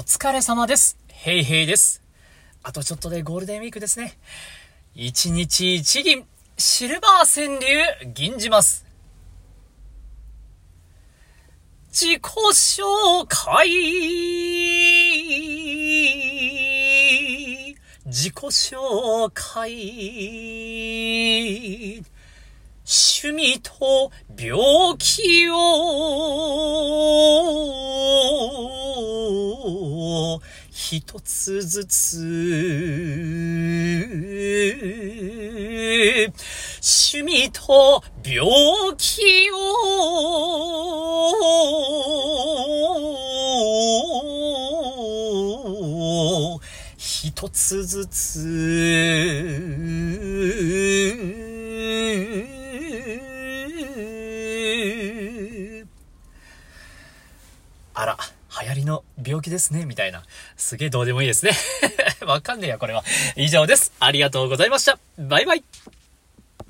お疲れ様です。ヘイヘイです。あとちょっとでゴールデンウィークですね。一日一銀、シルバー川柳、銀じます。自己紹介自己紹介趣味と病気を一つずつ趣味と病気を一つずつあら、流行りの病気ですね、みたいな。すげえどうでもいいですね。わかんねえや、これは。以上です。ありがとうございました。バイバイ。